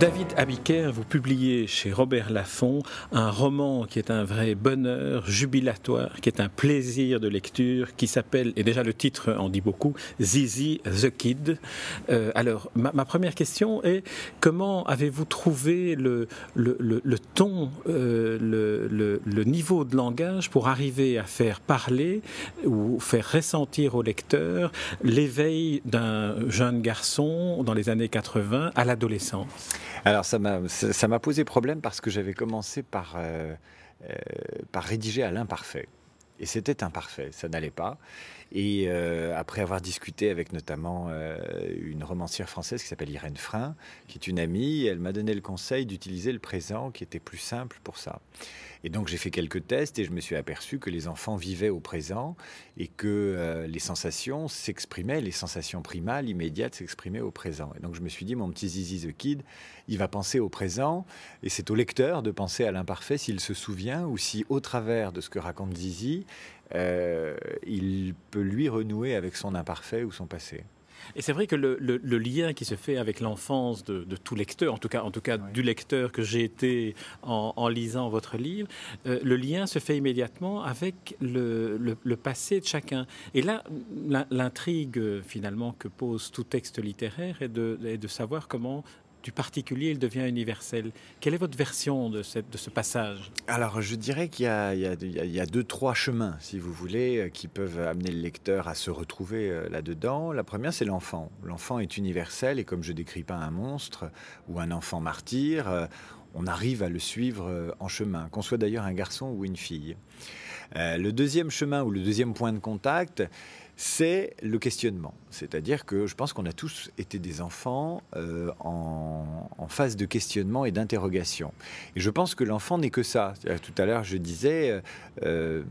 David Abiker, vous publiez chez Robert Laffont un roman qui est un vrai bonheur jubilatoire, qui est un plaisir de lecture, qui s'appelle, et déjà le titre en dit beaucoup, Zizi the Kid. Euh, alors, ma, première question est comment avez-vous trouvé le, le, ton, euh, le, niveau de langage pour arriver à faire parler ou faire ressentir au lecteur l'éveil d'un jeune garçon dans les années 80 à l'adolescence? Alors ça m'a ça m'a posé problème parce que j'avais commencé par euh, euh, par rédiger à l'imparfait et c'était imparfait, ça n'allait pas. Et euh, après avoir discuté avec notamment une romancière française qui s'appelle Irène Frein, qui est une amie, elle m'a donné le conseil d'utiliser le présent qui était plus simple pour ça. Et donc j'ai fait quelques tests et je me suis aperçu que les enfants vivaient au présent et que euh, les sensations s'exprimaient, les sensations primales, immédiates s'exprimaient au présent. Et donc je me suis dit, mon petit Zizi the Kid, il va penser au présent et c'est au lecteur de penser à l'imparfait s'il se souvient ou si au travers de ce que raconte Zizi, euh, il peut lui renouer avec son imparfait ou son passé. Et c'est vrai que le, lien qui se fait avec l'enfance de, tout lecteur, en tout cas, en tout cas du lecteur que j'ai été en, lisant votre livre, euh, le lien se fait immédiatement avec le, passé de chacun. Et là, l'intrigue finalement que pose tout texte littéraire est de, est de savoir comment du particulier, il devient universel. Quelle est votre version de, ce passage? Alors, je dirais qu'il y, a deux, trois chemins, si vous voulez, euh, qui peuvent amener le lecteur à se retrouver euh, là-dedans. La première, c'est l'enfant. L'enfant est universel et comme je décris pas un monstre ou un enfant martyr, euh, on arrive à le suivre en chemin, qu'on soit d'ailleurs un garçon ou une fille. le deuxième chemin ou le deuxième point de contact, c'est le questionnement. C'est-à-dire que je pense qu'on a tous été des enfants euh, en, phase de questionnement et d'interrogation. Et je pense que l'enfant n'est que ça. Tout à l'heure, je disais, euh, euh,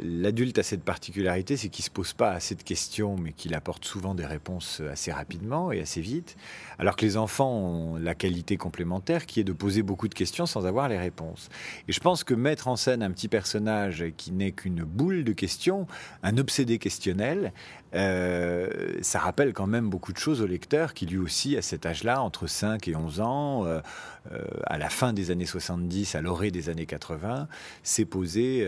l'adulte a cette particularité, c'est qu'il se pose pas assez de questions, mais qu'il apporte souvent des réponses assez rapidement et assez vite, alors que les enfants ont la qualité complémentaire qui est de poser beaucoup de questions sans avoir les réponses. Et je pense que mettre en scène un petit personnage qui n'est qu'une boule de questions, un obsédé questionnel, euh, ça rappelle quand même beaucoup de choses au lecteur qui lui aussi, à cet âge-là, entre 5 et 11 ans, euh, à la fin des années 70, à l'orée des années 80, s'est posé,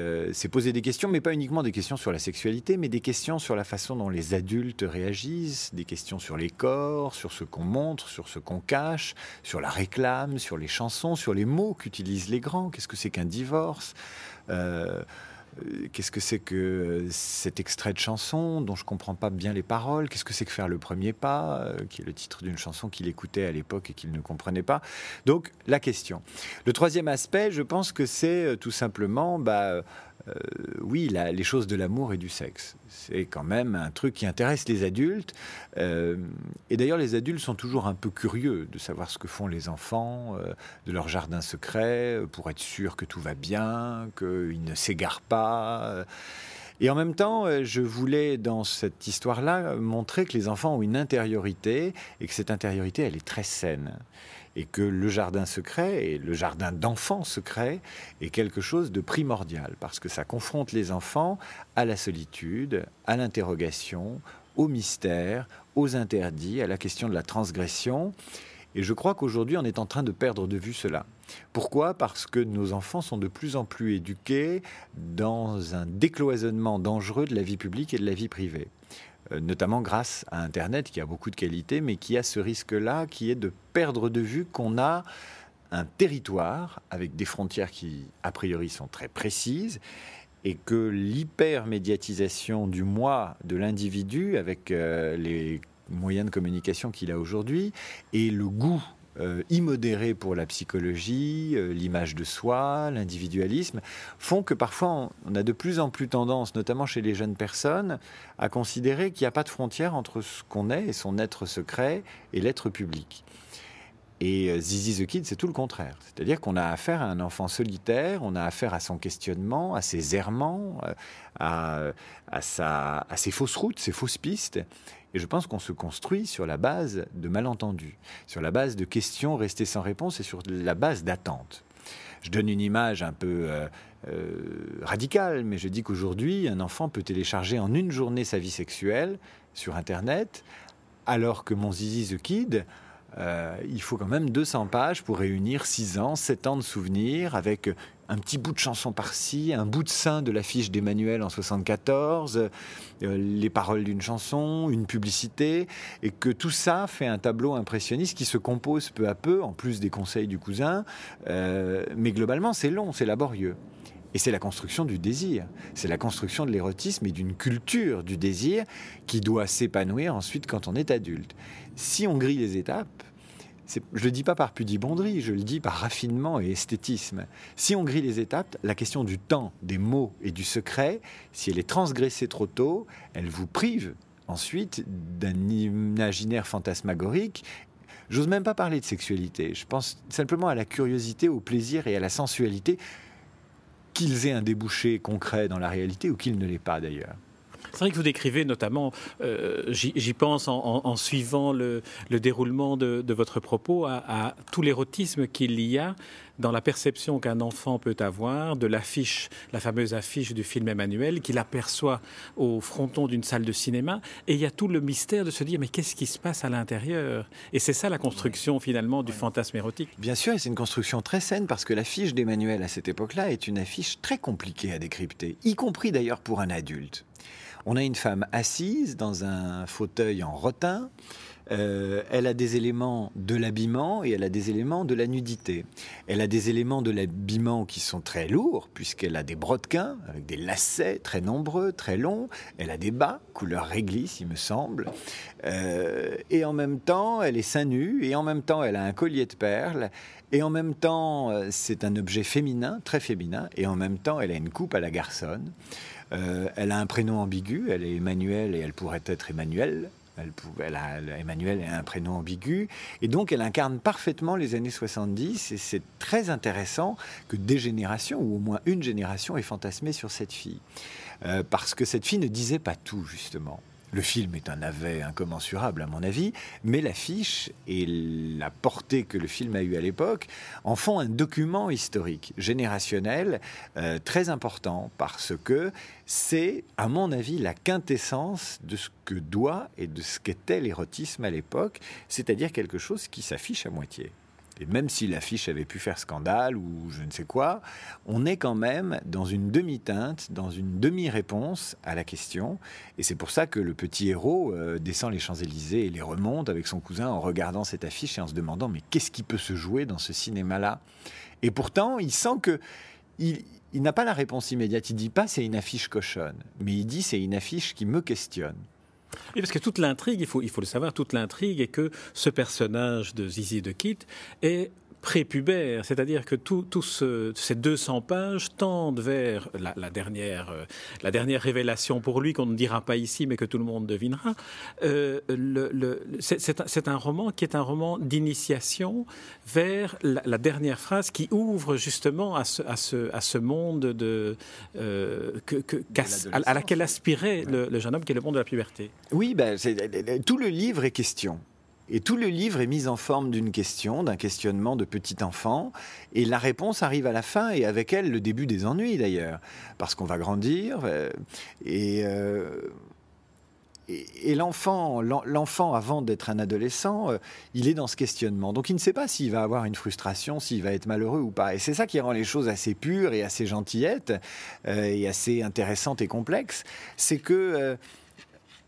posé des questions, mais pas uniquement des questions sur la sexualité, mais des questions sur la façon dont les adultes réagissent, des questions sur les corps, sur ce qu'on montre, sur ce qu'on cache, sur la réclame, sur les chansons, sur les mots qu'utilisent les grands. Qu'est-ce que c'est qu'un divorce? Euh, euh, Qu'est-ce que c'est que cet extrait de chanson dont je comprends pas bien les paroles? Qu'est-ce que c'est que faire le premier pas, euh, qui est le titre d'une chanson qu'il écoutait à l'époque et qu'il ne comprenait pas? Donc la question. Le troisième aspect, je pense que c'est tout simplement bah, euh, oui, les choses de l'amour et du sexe. C'est quand même un truc qui intéresse les adultes. Euh, et d'ailleurs, les adultes sont toujours un peu curieux de savoir ce que font les enfants, euh, de leur jardin secret, pour être sûr que tout va bien, qu'ils ne s'égarent pas. Et en même temps, je voulais, dans cette histoire-là, montrer que les enfants ont une intériorité et que cette intériorité, elle est très saine et que le jardin secret et le jardin d'enfants secret est quelque chose de primordial parce que ça confronte les enfants à la solitude, à l'interrogation, au mystère, aux interdits, à la question de la transgression. Et je crois qu'aujourd'hui, on est en train de perdre de vue cela. Pourquoi? Parce que nos enfants sont de plus en plus éduqués dans un décloisonnement dangereux de la vie publique et de la vie privée. Euh, notamment grâce à Internet qui a beaucoup de qualités, mais qui a ce risque-là, qui est de perdre de vue qu'on a un territoire avec des frontières qui, a priori, sont très précises, et que l'hypermédiatisation du moi de l'individu, avec euh, les moyens de communication qu'il a aujourd'hui, et le goût euh, immodérés pour la psychologie, euh, l'image de soi, l'individualisme, font que parfois on, a de plus en plus tendance, notamment chez les jeunes personnes, à considérer qu'il n'y a pas de frontière entre ce qu'on est et son être secret et l'être public. Et euh, Zizi the Kid, c'est tout le contraire. C'est-à-dire qu'on a affaire à un enfant solitaire, on a affaire à son questionnement, à ses errements, euh, à, ses fausses routes, ses fausses pistes. Et je pense qu'on se construit sur la base de malentendus, sur la base de questions restées sans réponse et sur la base d'attentes. Je donne une image un peu euh, radicale, mais je dis qu'aujourd'hui, un enfant peut télécharger en une journée sa vie sexuelle sur Internet, alors que mon Zizi the Kid, euh, il faut quand même 200 pages pour réunir 6 ans, 7 ans de souvenirs avec un petit bout de chanson par-ci, un bout de sein de l'affiche d'Emmanuel en 74, euh, les paroles d'une chanson, une publicité, et que tout ça fait un tableau impressionniste qui se compose peu à peu, en plus des conseils du cousin, euh, mais globalement c'est long, c'est laborieux. Et c'est la construction du désir, c'est la construction de l'érotisme et d'une culture du désir qui doit s'épanouir ensuite quand on est adulte. Si on grille les étapes, je ne le dis pas par pudibonderie, je le dis par raffinement et esthétisme. Si on grille les étapes, la question du temps, des mots et du secret, si elle est transgressée trop tôt, elle vous prive ensuite d'un imaginaire fantasmagorique. J'ose même pas parler de sexualité, je pense simplement à la curiosité, au plaisir et à la sensualité, qu'ils aient un débouché concret dans la réalité ou qu'ils ne l'aient pas d'ailleurs. C'est vrai que vous décrivez notamment, euh, j'y pense en, suivant le, déroulement de, votre propos, à, tout l'érotisme qu'il y a dans la perception qu'un enfant peut avoir de l'affiche, la fameuse affiche du film Emmanuel, qu'il aperçoit au fronton d'une salle de cinéma. Et il y a tout le mystère de se dire, mais qu'est-ce qui se passe à l'intérieur? Et c'est ça la construction finalement du fantasme érotique. Bien sûr, et c'est une construction très saine parce que l'affiche d'Emmanuel à cette époque-là est une affiche très compliquée à décrypter, y compris d'ailleurs pour un adulte. On a une femme assise dans un fauteuil en rotin. Euh, elle a des éléments de l'habillement et elle a des éléments de la nudité. Elle a des éléments de l'habillement qui sont très lourds, puisqu'elle a des brodequins avec des lacets très nombreux, très longs. Elle a des bas, couleur réglisse, il me semble. Euh, et en même temps, elle est seins nus, et en même temps, elle a un collier de perles. Et en même temps, euh, c'est un objet féminin, très féminin, et en même temps, elle a une coupe à la garçonne. Euh, elle a un prénom ambigu, elle est Emmanuel et elle pourrait être Emmanuel. Elle, a, Emmanuel est un prénom ambigu. Et donc, elle incarne parfaitement les années 70. Et c'est très intéressant que des générations, ou au moins une génération, ait fantasmé sur cette fille. Euh, parce que cette fille ne disait pas tout, justement. Le film est un navet incommensurable à mon avis, mais l'affiche et la portée que le film a eue à l'époque en font un document historique, générationnel, euh, très important, parce que c'est, à mon avis, la quintessence de ce que doit et de ce qu'était l'érotisme à l'époque, c'est-à-dire quelque chose qui s'affiche à moitié. Et même si l'affiche avait pu faire scandale ou je ne sais quoi, on est quand même dans une demi-teinte, dans une demi-réponse à la question. Et c'est pour ça que le petit héros euh, descend les Champs-Élysées et les remonte avec son cousin en regardant cette affiche et en se demandant mais qu'est-ce qui peut se jouer dans ce cinéma-là? Et pourtant, il sent que il, n'a pas la réponse immédiate. Il dit pas c'est une affiche cochonne, mais il dit c'est une affiche qui me questionne. Oui, parce que toute l'intrigue, il faut, le savoir, toute l'intrigue est que ce personnage de Zizi de Kit est prépubère, c'est-à-dire que tous ces 200 pages tendent vers la, dernière, euh, la dernière révélation pour lui qu'on ne dira pas ici, mais que tout le monde devinera. Euh, c'est un roman qui est un roman d'initiation vers la, dernière phrase qui ouvre justement à ce, à ce, à ce monde de, euh, que, à, laquelle aspirait le, jeune homme qui est le monde de la puberté. Oui, ben, tout le livre est question. Et tout le livre est mis en forme d'une question, d'un questionnement de petit enfant, et la réponse arrive à la fin, et avec elle le début des ennuis d'ailleurs, parce qu'on va grandir, euh, euh, et, et, l'enfant, l'enfant avant d'être un adolescent, euh, il est dans ce questionnement. Donc il ne sait pas s'il va avoir une frustration, s'il va être malheureux ou pas. Et c'est ça qui rend les choses assez pures et assez gentillettes, et assez intéressantes et complexes, c'est que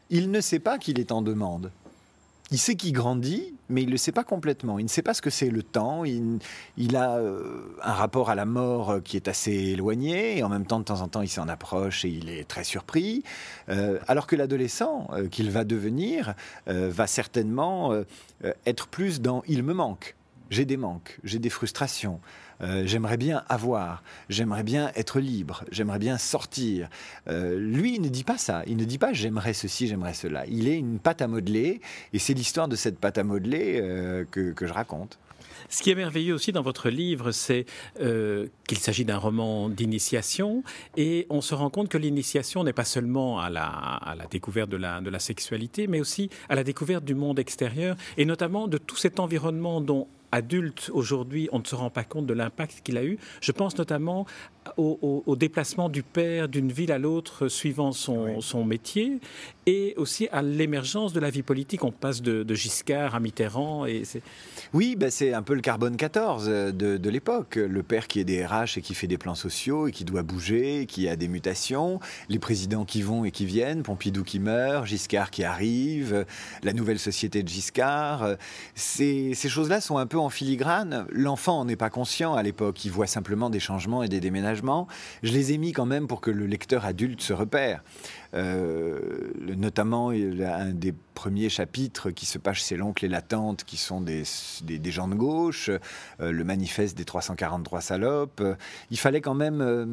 il ne sait pas qu'il est en demande il sait qu'il grandit, mais il ne le sait pas complètement. Il ne sait pas ce que c'est le temps. Il, a euh, un rapport à la mort euh, qui est assez éloigné, et en même temps, de temps en temps, il s'en approche et il est très surpris. Euh, alors que l'adolescent qu'il va devenir va certainement être plus dans il me manque. J'ai des manques, j'ai des frustrations. Euh, j'aimerais bien avoir, j'aimerais bien être libre, j'aimerais bien sortir. Euh, lui, il ne dit pas ça. Il ne dit pas j'aimerais ceci, j'aimerais cela. Il est une pâte à modeler, et c'est l'histoire de cette pâte à modeler euh, que, je raconte. Ce qui est merveilleux aussi dans votre livre, c'est qu'il s'agit d'un roman d'initiation et on se rend compte que l'initiation n'est pas seulement à la, découverte de la sexualité, mais aussi à la découverte du monde extérieur et notamment de tout cet environnement dont adulte aujourd'hui, on ne se rend pas compte de l'impact qu'il a eu. Je pense notamment au, déplacement du père d'une ville à l'autre suivant son, son, métier et aussi à l'émergence de la vie politique. On passe de, Giscard à Mitterrand. Et oui, ben c'est un peu le carbone 14 de, de l'époque. Le père qui est des RH et qui fait des plans sociaux et qui doit bouger, qui a des mutations, les présidents qui vont et qui viennent, Pompidou qui meurt, Giscard qui arrive, la nouvelle société de Giscard. Ces, ces choses-là sont un peu en filigrane. L'enfant n'en est pas conscient à l'époque. Il voit simplement des changements et des déménagements je les ai mis quand même pour que le lecteur adulte se repère. Euh, notamment un des premiers chapitres qui se passe chez l'oncle et la tante, qui sont des, gens de gauche, euh, le manifeste des 343 salopes. Il fallait quand même euh,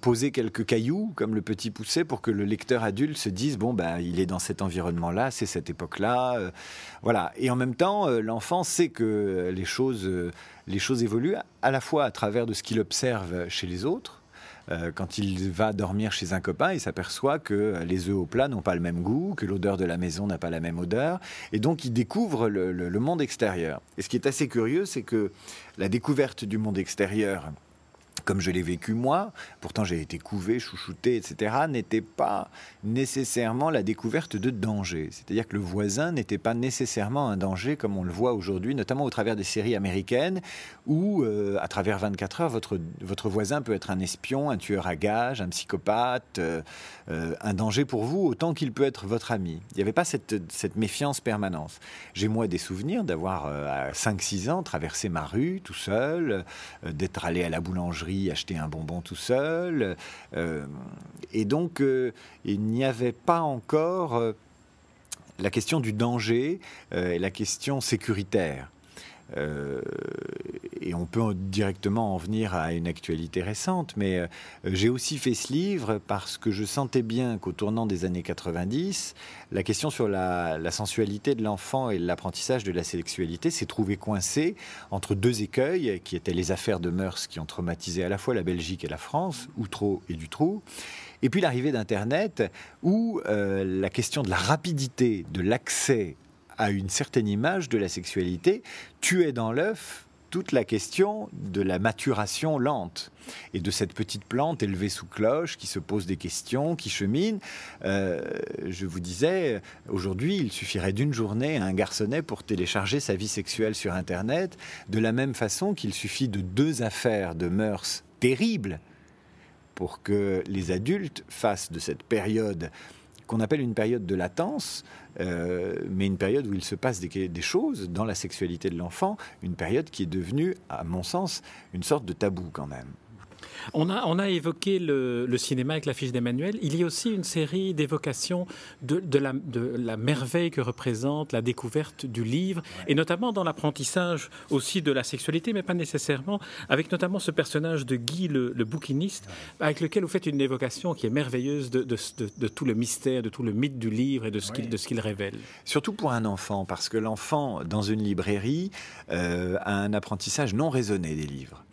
poser quelques cailloux, comme le petit poussé, pour que le lecteur adulte se dise bon, ben, il est dans cet environnement-là, c'est cette époque-là. voilà. Et en même temps, l'enfant sait que les choses, les choses évoluent à la fois à travers de ce qu'il observe chez les autres, euh, quand il va dormir chez un copain, il s'aperçoit que les œufs au plat n'ont pas le même goût, que l'odeur de la maison n'a pas la même odeur, et donc il découvre le monde extérieur. Et ce qui est assez curieux, c'est que la découverte du monde extérieur comme je l'ai vécu moi, pourtant j'ai été couvé, chouchouté, etc., n'était pas nécessairement la découverte de danger. C'est-à-dire que le voisin n'était pas nécessairement un danger comme on le voit aujourd'hui, notamment au travers des séries américaines, où euh, à travers 24 heures, votre, voisin peut être un espion, un tueur à gages, un psychopathe, euh, euh, un danger pour vous autant qu'il peut être votre ami. Il n'y avait pas cette, méfiance permanente. J'ai moi des souvenirs d'avoir à 5-6 ans traversé ma rue tout seul, d'être allé à la boulangerie acheter un bonbon tout seul. Euh, et donc, euh, il n'y avait pas encore euh, la question du danger et la question sécuritaire. Euh, et on peut directement en venir à une actualité récente, mais euh, j'ai aussi fait ce livre parce que je sentais bien qu'au tournant des années 90, la question sur la, sensualité de l'enfant et l'apprentissage de la sexualité s'est trouvée coincée entre deux écueils qui étaient les affaires de mœurs qui ont traumatisé à la fois la Belgique et la France, Outreau et Dutroux, et puis l'arrivée d'Internet où euh, la question de la rapidité de l'accès à une certaine image de la sexualité, tuait dans l'œuf toute la question de la maturation lente et de cette petite plante élevée sous cloche qui se pose des questions, qui chemine. Euh, je vous disais, aujourd'hui, il suffirait d'une journée à un garçonnet pour télécharger sa vie sexuelle sur Internet, de la même façon qu'il suffit de deux affaires de mœurs terribles pour que les adultes fassent de cette période qu'on appelle une période de latence, euh, mais une période où il se passe des, des choses dans la sexualité de l'enfant, une période qui est devenue, à mon sens, une sorte de tabou quand même. On a, on a évoqué le, cinéma avec l'affiche d'Emmanuel. Il y a aussi une série d'évocations de, la, de, la, merveille que représente la découverte du livre, et notamment dans l'apprentissage aussi de la sexualité, mais pas nécessairement, avec notamment ce personnage de Guy, le, bouquiniste, avec lequel vous faites une évocation qui est merveilleuse de, tout le mystère, de tout le mythe du livre et de ce qu'il révèle. Surtout pour un enfant, parce que l'enfant, dans une librairie, euh, a un apprentissage non raisonné des livres.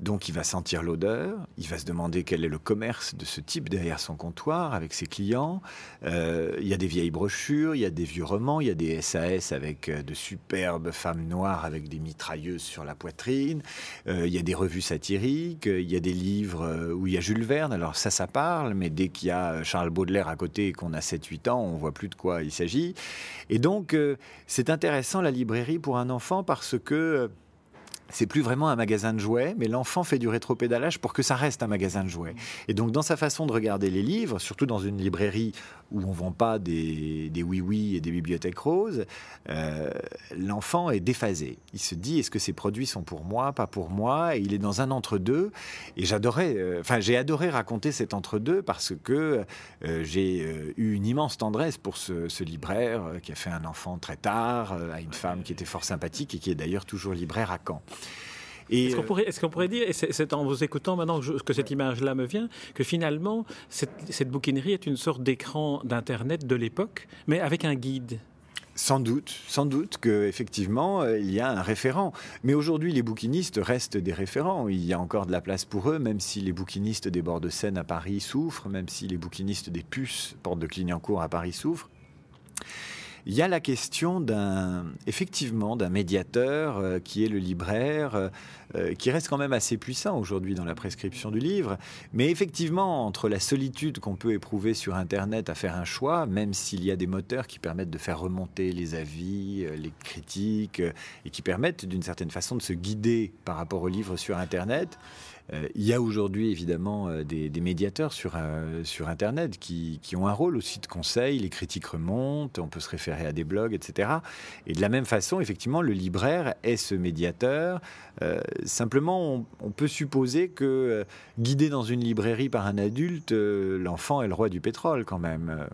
Donc il va sentir l'odeur, il va se demander quel est le commerce de ce type derrière son comptoir avec ses clients. Euh, il y a des vieilles brochures, il y a des vieux romans, il y a des SAS avec euh, de superbes femmes noires avec des mitrailleuses sur la poitrine. Euh, il y a des revues satiriques, il y a des livres où il y a Jules Verne. Alors ça, ça parle, mais dès qu'il y a Charles Baudelaire à côté et qu'on a 7-8 ans, on voit plus de quoi il s'agit. Et donc c'est intéressant la librairie pour un enfant parce que c'est plus vraiment un magasin de jouets, mais l'enfant fait du rétropédalage pour que ça reste un magasin de jouets. Et donc, dans sa façon de regarder les livres, surtout dans une librairie où on vend pas des, oui-oui et des bibliothèques roses, euh, l'enfant est déphasé. Il se dit est-ce que ces produits sont pour moi, pas pour moi? Et il est dans un entre-deux. Et j'adorais, euh, enfin, j'ai adoré raconter cet entre-deux parce que euh, j'ai eu une immense tendresse pour ce, ce, libraire qui a fait un enfant très tard, à une femme qui était fort sympathique et qui est d'ailleurs toujours libraire à Caen. Est-ce qu'on pourrait, est pourrait, dire, et c'est en vous écoutant maintenant que, cette image-là me vient, que finalement, cette, bouquinerie est une sorte d'écran d'Internet de l'époque, mais avec un guide? Sans doute, sans doute qu'effectivement, euh, il y a un référent. Mais aujourd'hui, les bouquinistes restent des référents. Il y a encore de la place pour eux, même si les bouquinistes des bords de Seine à Paris souffrent, même si les bouquinistes des puces, porte de Clignancourt à Paris souffrent. Il y a la question d'un, effectivement, d'un médiateur euh, qui est le libraire, euh, euh, qui reste quand même assez puissant aujourd'hui dans la prescription du livre. Mais effectivement, entre la solitude qu'on peut éprouver sur Internet à faire un choix, même s'il y a des moteurs qui permettent de faire remonter les avis, les critiques, et qui permettent d'une certaine façon de se guider par rapport au livre sur Internet, euh, il y a aujourd'hui évidemment euh, des, médiateurs sur, euh, sur Internet qui, qui, ont un rôle aussi de conseil, les critiques remontent, on peut se référer à des blogs, etc. Et de la même façon, effectivement, le libraire est ce médiateur. simplement, on, peut supposer que guidé dans une librairie par un adulte, l'enfant est le roi du pétrole quand même.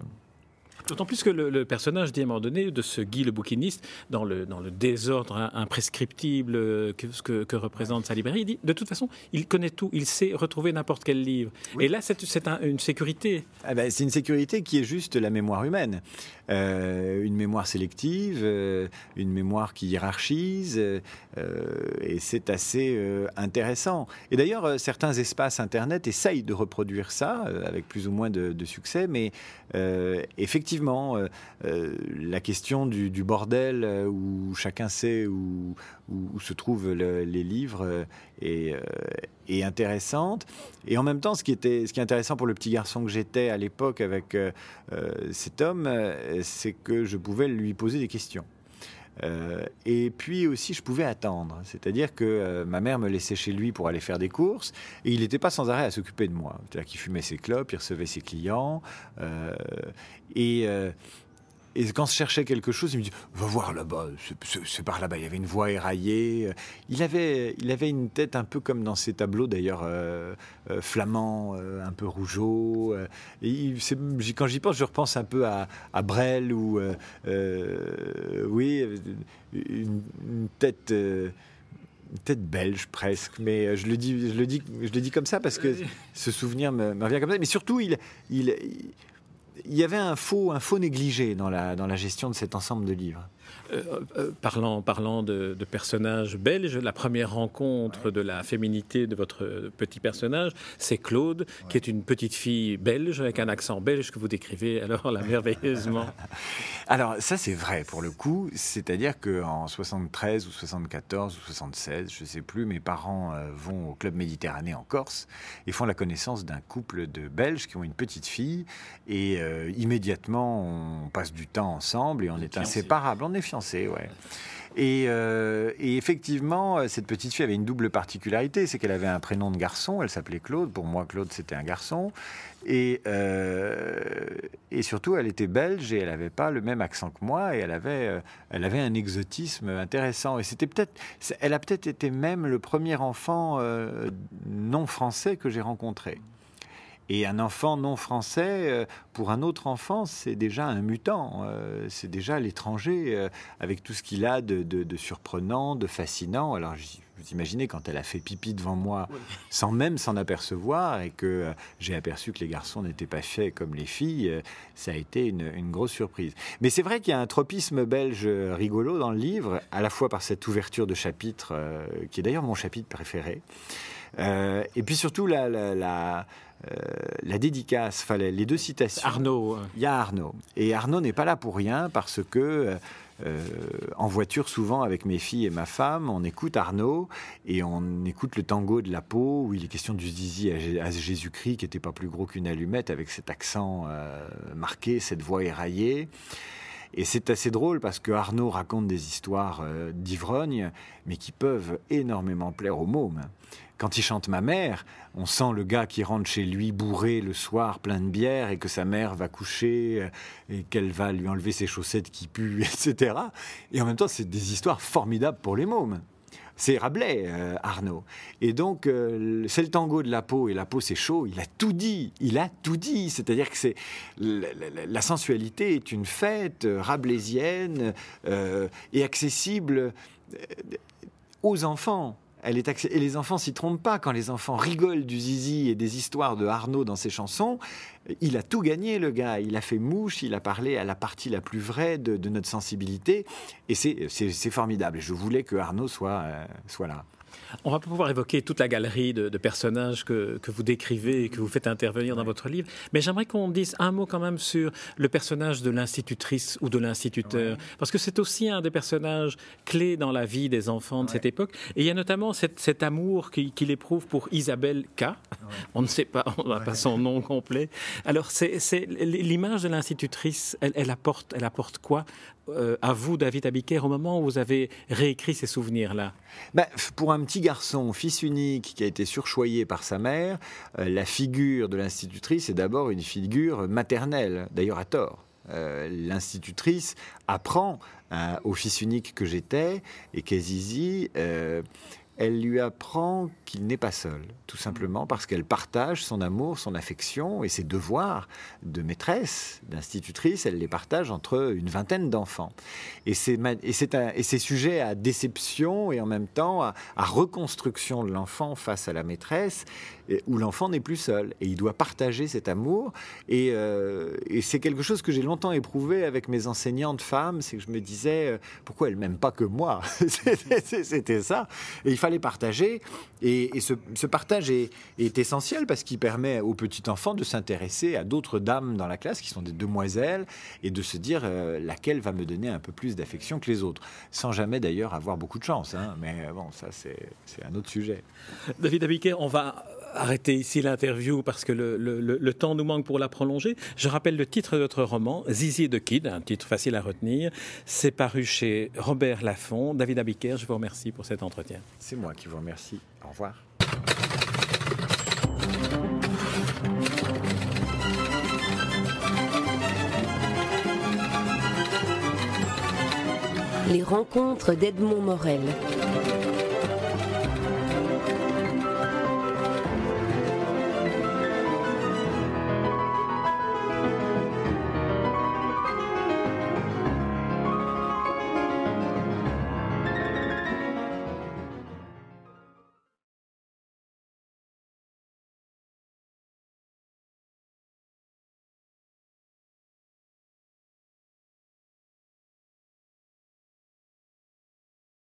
D'autant plus que le, personnage dit à un moment donné de ce Guy le bouquiniste, dans le, dans le désordre imprescriptible que, que, représente sa librairie, il dit de toute façon, il connaît tout, il sait retrouver n'importe quel livre. Et là, c'est une sécurité. Ah ben, c'est une sécurité qui est juste la mémoire humaine. Euh, une mémoire sélective, euh, une mémoire qui hiérarchise, euh, et c'est assez intéressant. Et d'ailleurs, certains espaces Internet essayent de reproduire ça, avec plus ou moins de, succès, mais effectivement, la question du, bordel où chacun sait où, se trouvent les livres est, intéressante. Et en même temps, ce qui, était, ce qui est intéressant pour le petit garçon que j'étais à l'époque avec cet homme, c'est que je pouvais lui poser des questions. et puis aussi, je pouvais attendre. C'est-à-dire que ma mère me laissait chez lui pour aller faire des courses et il n'était pas sans arrêt à s'occuper de moi. C'est-à-dire qu'il fumait ses clopes, il recevait ses clients. et et quand je cherchais quelque chose, il me dit Va voir là-bas, c'est par là-bas. Il y avait une voie éraillée. Il avait, il avait une tête un peu comme dans ces tableaux d'ailleurs, euh, euh, flamands, euh, un peu rougeaux. Et quand j'y pense, je repense un peu à, à Brel ou. oui, une, tête une tête belge presque, mais je le dis, je le dis, je le dis comme ça parce que ce souvenir me, me revient comme ça. Mais surtout, il, il, il y avait un faux, un faux négligé dans la, dans la gestion de cet ensemble de livres. Euh, euh, parlant parlant de, personnages belges, la première rencontre de la féminité de votre petit personnage, c'est Claude, qui est une petite fille belge avec un accent belge que vous décrivez alors là merveilleusement. alors ça c'est vrai pour le coup, c'est-à-dire qu'en 73 ou 74 ou 76, je ne sais plus, mes parents euh, vont au club Méditerranée en Corse et font la connaissance d'un couple de Belges qui ont une petite fille et immédiatement on passe du temps ensemble et on est inséparables. On ouais. Euh, et, effectivement, euh, cette petite fille avait une double particularité, c'est qu'elle avait un prénom de garçon, elle s'appelait Claude, pour moi Claude c'était un garçon, et, euh, surtout elle était belge et elle n'avait pas le même accent que moi, et elle avait un exotisme intéressant. Et c'était peut-être, elle a peut-être été même le premier enfant non français que j'ai rencontré. Et un enfant non français, euh, pour un autre enfant, c'est déjà un mutant, euh, c'est déjà l'étranger, euh, avec tout ce qu'il a de, surprenant, de fascinant. Alors, vous imaginez quand elle a fait pipi devant moi, sans même s'en apercevoir, et que j'ai aperçu que les garçons n'étaient pas faits comme les filles, ça a été une, une grosse surprise. Mais c'est vrai qu'il y a un tropisme belge rigolo dans le livre, à la fois par cette ouverture de chapitre, qui est d'ailleurs mon chapitre préféré, et puis surtout la, la euh, la dédicace, fallait les deux citations. Arnaud. Il y a Arnaud. Et Arnaud n'est pas là pour rien parce que euh, euh, en voiture, souvent avec mes filles et ma femme, on écoute Arnaud et on écoute le tango de la peau où il est question du zizi à, Jésus-Christ qui n'était pas plus gros qu'une allumette avec cet accent marqué, cette voix éraillée. Et c'est assez drôle parce que Arnaud raconte des histoires d'ivrogne, mais qui peuvent énormément plaire aux mômes. Quand il chante Ma mère, on sent le gars qui rentre chez lui bourré le soir, plein de bière, et que sa mère va coucher, euh, et qu'elle va lui enlever ses chaussettes qui puent, etc. Et en même temps, c'est des histoires formidables pour les mômes. C'est Rabelais, euh, Arnaud. Et donc, euh, c'est le tango de la peau, et la peau, c'est chaud. Il a tout dit. Il a tout dit. C'est-à-dire que c'est la, sensualité est une fête rabelaisienne et accessible aux enfants Elle est Et les enfants s'y trompent pas. Quand les enfants rigolent du zizi et des histoires de Arnaud dans ses chansons, il a tout gagné, le gars. Il a fait mouche, il a parlé à la partie la plus vraie de, notre sensibilité. Et c'est formidable. je voulais que Arnaud soit, euh, soit là. On va pouvoir évoquer toute la galerie de, personnages que, vous décrivez et que vous faites intervenir dans votre livre, mais j'aimerais qu'on dise un mot quand même sur le personnage de l'institutrice ou de l'instituteur, parce que c'est aussi un des personnages clés dans la vie des enfants de cette époque. Et il y a notamment cet amour qu'il éprouve pour Isabelle K. On ne sait pas, on n'a pas son nom complet. Alors, c'est l'image de l'institutrice, elle, apporte, elle apporte quoi euh, à vous, David Abiker, au moment où vous avez réécrit ces souvenirs-là ben, Pour un petit garçon, fils unique, qui a été surchoyé par sa mère, euh, la figure de l'institutrice est d'abord une figure maternelle, d'ailleurs à tort. Euh, l'institutrice apprend au fils unique que j'étais et qu'Azizi elle lui apprend qu'il n'est pas seul, tout simplement parce qu'elle partage son amour, son affection et ses devoirs de maîtresse, d'institutrice, elle les partage entre une vingtaine d'enfants. Et c'est sujet à déception et en même temps à, reconstruction de l'enfant face à la maîtresse, où l'enfant n'est plus seul et il doit partager cet amour. Et, euh, c'est quelque chose que j'ai longtemps éprouvé avec mes enseignantes femmes, c'est que je me disais, euh, pourquoi elles m'aiment pas que moi C'était ça. Et il fallait partager. Et, ce, partage est, essentiel parce qu'il permet aux petits enfants de s'intéresser à d'autres dames dans la classe qui sont des demoiselles et de se dire euh, laquelle va me donner un peu plus d'affection que les autres. Sans jamais d'ailleurs avoir beaucoup de chance. Hein. Mais bon, ça c'est un autre sujet. David Abiquet, on va arrêter ici l'interview parce que le, temps nous manque pour la prolonger. Je rappelle le titre de votre roman, Zizi de Kid, un titre facile à retenir. C'est paru chez Robert Laffont. David Abiker, je vous remercie pour cet entretien. C'est moi qui vous remercie. Au revoir. Les rencontres d'Edmond Morel.